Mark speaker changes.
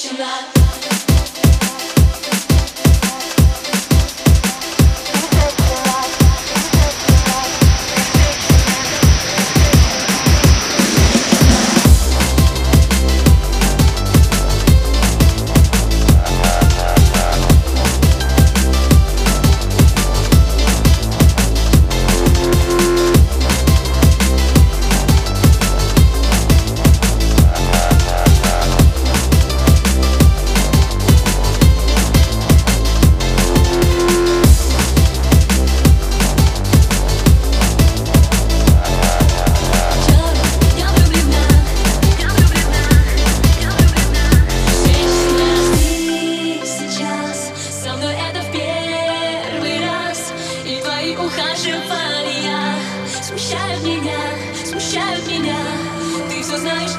Speaker 1: Deixa-me. симфония. Смущают меня, смущают меня. Ты все знаешь,